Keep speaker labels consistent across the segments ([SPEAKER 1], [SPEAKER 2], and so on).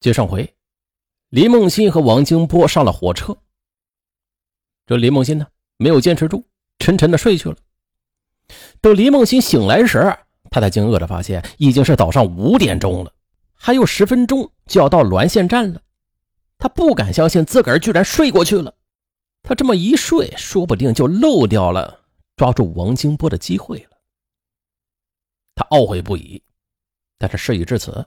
[SPEAKER 1] 接上回，林梦欣和王金波上了火车。这林梦欣呢，没有坚持住，沉沉的睡去了。等林梦欣醒来时，她才惊愕的发现已经是早上五点钟了，还有十分钟就要到滦县站了。他不敢相信自个儿居然睡过去了。他这么一睡，说不定就漏掉了抓住王金波的机会了。他懊悔不已，但是事已至此，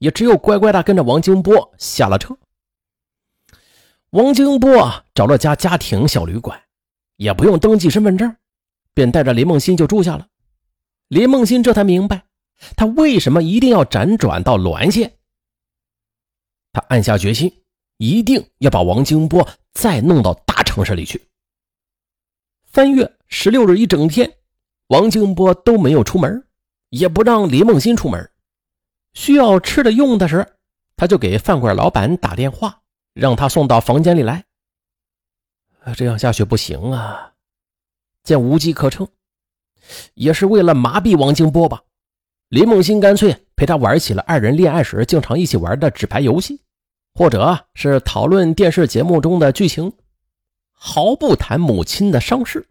[SPEAKER 1] 也只有乖乖的跟着王金波下了车。王金波啊找了家家庭小旅馆，也不用登记身份证，便带着林梦欣就住下了。林梦欣这才明白，他为什么一定要辗转到滦县。他暗下决心，一定要把王金波再弄到大城市里去。三月十六日一整天，王金波都没有出门，也不让林梦欣出门。需要吃的用的时，他就给饭馆老板打电话。让他送到房间里来。这样下去不行啊！见无机可乘，也是为了麻痹王金波吧。林梦欣干脆陪他玩起了二人恋爱时经常一起玩的纸牌游戏，或者是讨论电视节目中的剧情，毫不谈母亲的伤势。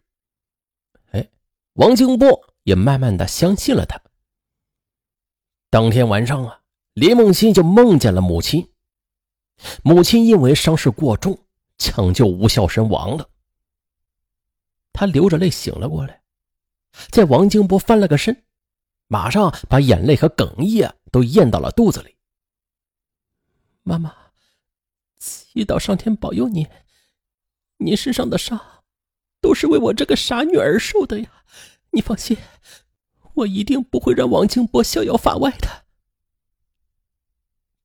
[SPEAKER 1] 哎，王金波也慢慢的相信了他。当天晚上啊，林梦欣就梦见了母亲。母亲因为伤势过重，抢救无效身亡了。她流着泪醒了过来，在王金波翻了个身，马上把眼泪和哽咽都咽到了肚子里。妈妈，祈祷上天保佑你，你身上的伤都是为我这个傻女儿受的呀！你放心，我一定不会让王清波逍遥法外的。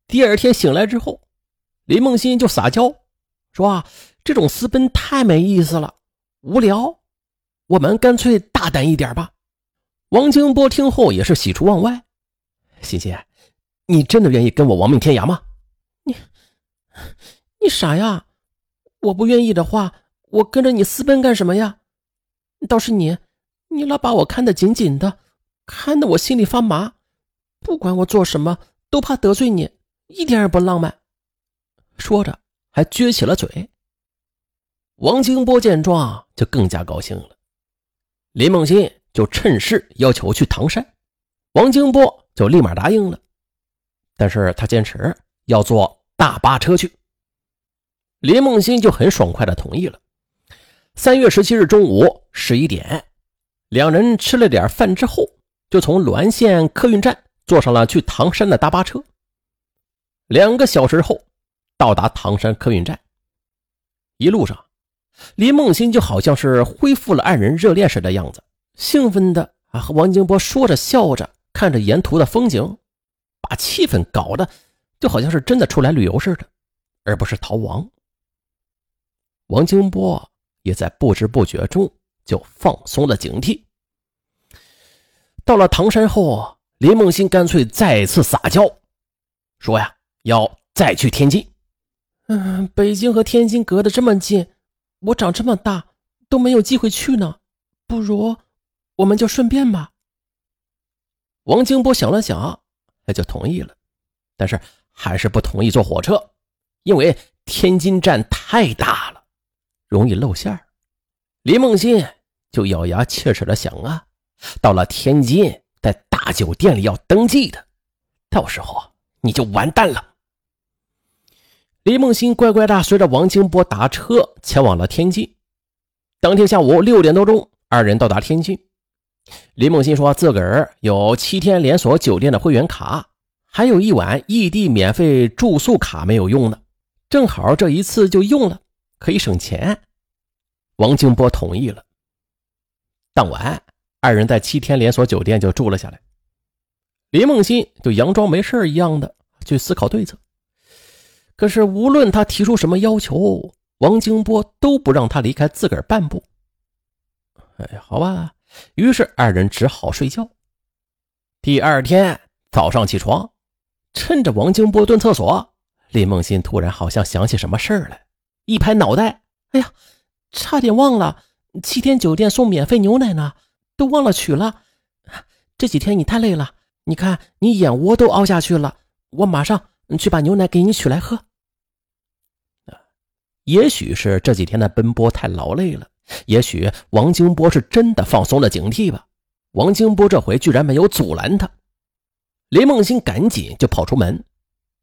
[SPEAKER 1] 第二天醒来之后。林梦欣就撒娇说：“啊，这种私奔太没意思了，无聊，我们干脆大胆一点吧。”王清波听后也是喜出望外：“欣欣，你真的愿意跟我亡命天涯吗？”“你，你傻呀！我不愿意的话，我跟着你私奔干什么呀？倒是你，你老把我看得紧紧的，看得我心里发麻，不管我做什么都怕得罪你，一点也不浪漫。”说着，还撅起了嘴。王清波见状，就更加高兴了。林梦欣就趁势要求去唐山，王清波就立马答应了。但是他坚持要坐大巴车去，林梦欣就很爽快的同意了。三月十七日中午十一点，两人吃了点饭之后，就从滦县客运站坐上了去唐山的大巴车。两个小时后。到达唐山客运站，一路上，林梦欣就好像是恢复了二人热恋时的样子，兴奋的啊和王金波说着笑着，看着沿途的风景，把气氛搞得就好像是真的出来旅游似的，而不是逃亡。王金波也在不知不觉中就放松了警惕。到了唐山后，林梦欣干脆再次撒娇，说呀要再去天津。嗯，北京和天津隔得这么近，我长这么大都没有机会去呢，不如我们就顺便吧。王金波想了想，那就同意了，但是还是不同意坐火车，因为天津站太大了，容易露馅儿。林梦欣就咬牙切齿的想啊，到了天津，在大酒店里要登记的，到时候你就完蛋了。李梦欣乖乖的随着王清波打车前往了天津。当天下午六点多钟，二人到达天津。李梦欣说自个儿有七天连锁酒店的会员卡，还有一晚异地免费住宿卡没有用呢，正好这一次就用了，可以省钱。王清波同意了。当晚，二人在七天连锁酒店就住了下来。林梦欣就佯装没事一样的去思考对策。可是，无论他提出什么要求，王金波都不让他离开自个儿半步。哎，好吧，于是二人只好睡觉。第二天早上起床，趁着王金波蹲厕所，林梦欣突然好像想起什么事儿来，一拍脑袋：“哎呀，差点忘了，七天酒店送免费牛奶呢，都忘了取了。这几天你太累了，你看你眼窝都凹下去了，我马上去把牛奶给你取来喝。也许是这几天的奔波太劳累了，也许王金波是真的放松了警惕吧。王金波这回居然没有阻拦他，林梦欣赶紧就跑出门，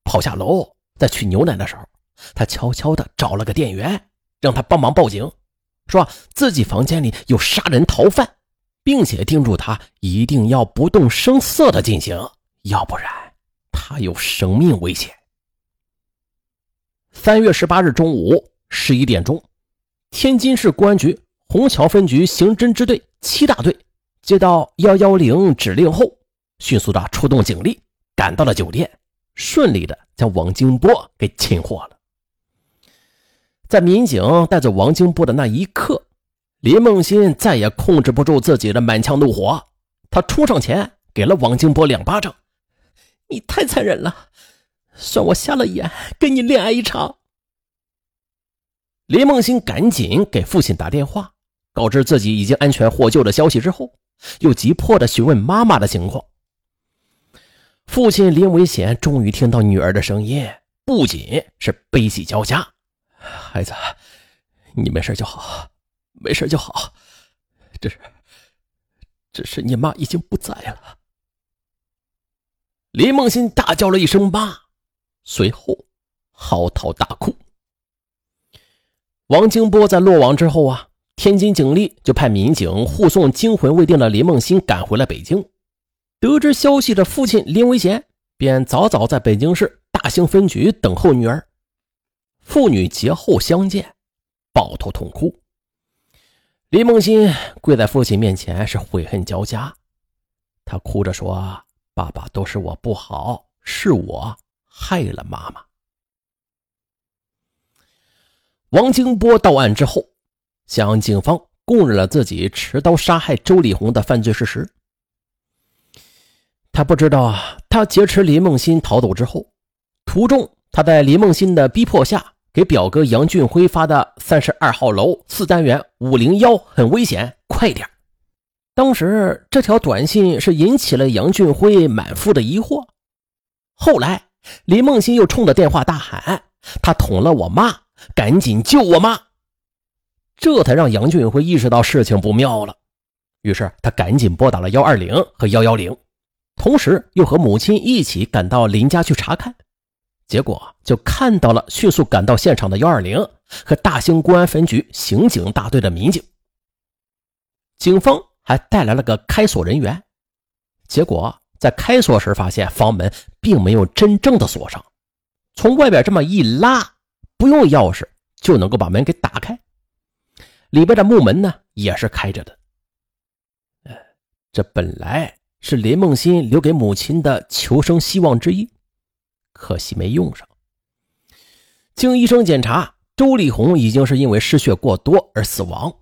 [SPEAKER 1] 跑下楼，在取牛奶的时候，他悄悄的找了个店员，让他帮忙报警，说自己房间里有杀人逃犯，并且叮嘱他一定要不动声色的进行，要不然他有生命危险。三月十八日中午。十一点钟，天津市公安局虹桥分局刑侦支队七大队接到幺幺零指令后，迅速的出动警力赶到了酒店，顺利的将王金波给擒获了。在民警带走王金波的那一刻，林梦欣再也控制不住自己的满腔怒火，他冲上前给了王金波两巴掌：“你太残忍了，算我瞎了眼，跟你恋爱一场。”林梦欣赶紧给父亲打电话，告知自己已经安全获救的消息之后，又急迫的询问妈妈的情况。父亲林维贤终于听到女儿的声音，不仅是悲喜交加：“孩子，你没事就好，没事就好。只是，只是你妈已经不在了。”林梦欣大叫了一声“妈”，随后嚎啕大哭。王金波在落网之后啊，天津警力就派民警护送惊魂未定的林梦欣赶回了北京。得知消息的父亲林维贤便早早在北京市大兴分局等候女儿。父女节后相见，抱头痛哭。林梦欣跪在父亲面前是悔恨交加，他哭着说：“爸爸都是我不好，是我害了妈妈。”王金波到案之后，向警方供认了自己持刀杀害周丽红的犯罪事实。他不知道啊，他劫持林梦欣逃走之后，途中他在林梦欣的逼迫下，给表哥杨俊辉发的三十二号楼四单元五零幺很危险，快点当时这条短信是引起了杨俊辉满腹的疑惑。后来林梦欣又冲着电话大喊：“他捅了我妈！”赶紧救我妈！这才让杨俊辉意识到事情不妙了，于是他赶紧拨打了幺二零和幺幺零，同时又和母亲一起赶到林家去查看，结果就看到了迅速赶到现场的幺二零和大兴公安分局刑警大队的民警，警方还带来了个开锁人员，结果在开锁时发现房门并没有真正的锁上，从外边这么一拉。不用钥匙就能够把门给打开，里边的木门呢也是开着的。这本来是林梦欣留给母亲的求生希望之一，可惜没用上。经医生检查，周丽红已经是因为失血过多而死亡。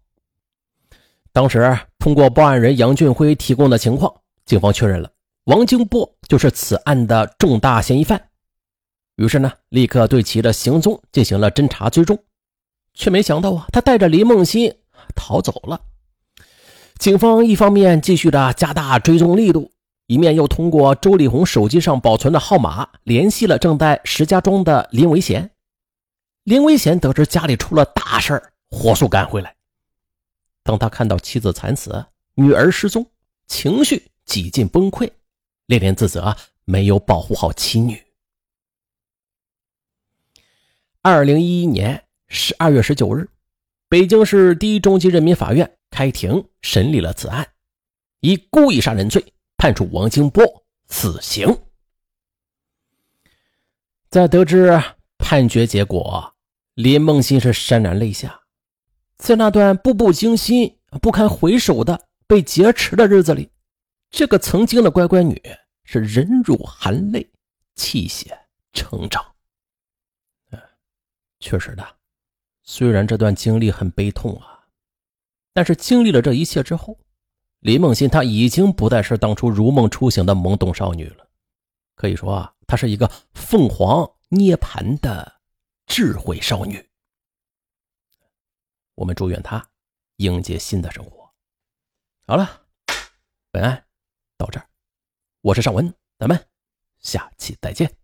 [SPEAKER 1] 当时通过报案人杨俊辉提供的情况，警方确认了王金波就是此案的重大嫌疑犯。于是呢，立刻对其的行踪进行了侦查追踪，却没想到啊，他带着林梦欣逃走了。警方一方面继续的加大追踪力度，一面又通过周丽红手机上保存的号码联系了正在石家庄的林维贤。林维贤得知家里出了大事火速赶回来。当他看到妻子惨死，女儿失踪，情绪几近崩溃，连连自责没有保护好妻女。二零一一年十二月十九日，北京市第一中级人民法院开庭审理了此案，以故意杀人罪判处王金波死刑。在得知判决结果，林梦欣是潸然泪下。在那段步步惊心、不堪回首的被劫持的日子里，这个曾经的乖乖女是忍辱含泪，泣血成长。确实的，虽然这段经历很悲痛啊，但是经历了这一切之后，林梦欣她已经不再是当初如梦初醒的懵懂少女了。可以说啊，她是一个凤凰涅槃的智慧少女。我们祝愿她迎接新的生活。好了，本案到这儿，我是尚文，咱们下期再见。